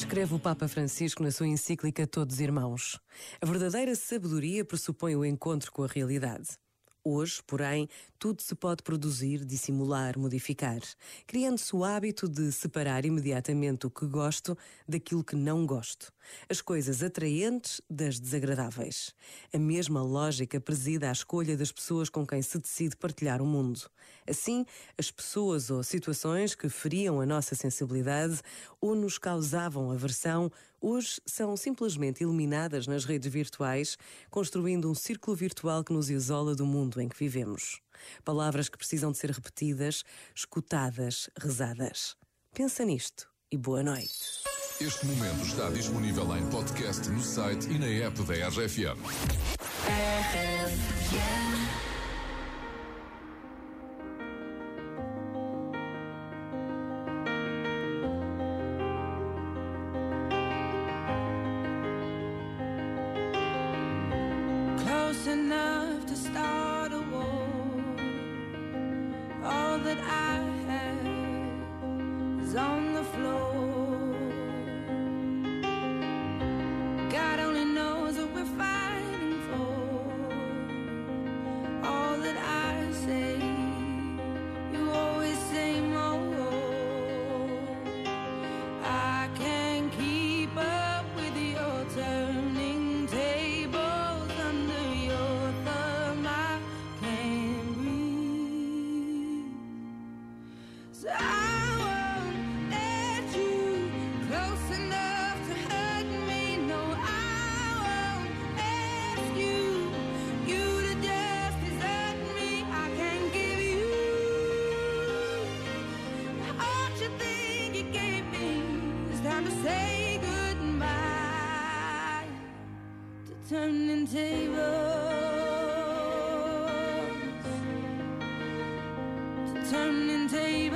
Escreve o Papa Francisco na sua encíclica Todos Irmãos. A verdadeira sabedoria pressupõe o encontro com a realidade. Hoje, porém, tudo se pode produzir, dissimular, modificar, criando-se o hábito de separar imediatamente o que gosto daquilo que não gosto, as coisas atraentes das desagradáveis. A mesma lógica presida à escolha das pessoas com quem se decide partilhar o mundo. Assim, as pessoas ou situações que feriam a nossa sensibilidade ou nos causavam aversão, hoje são simplesmente eliminadas nas redes virtuais, construindo um círculo virtual que nos isola do mundo em que vivemos. Palavras que precisam de ser repetidas, escutadas, rezadas. Pensa nisto e boa noite. Este momento está disponível em podcast no site e na app da RFM. that I time to say goodbye to turning tables, to turning tables.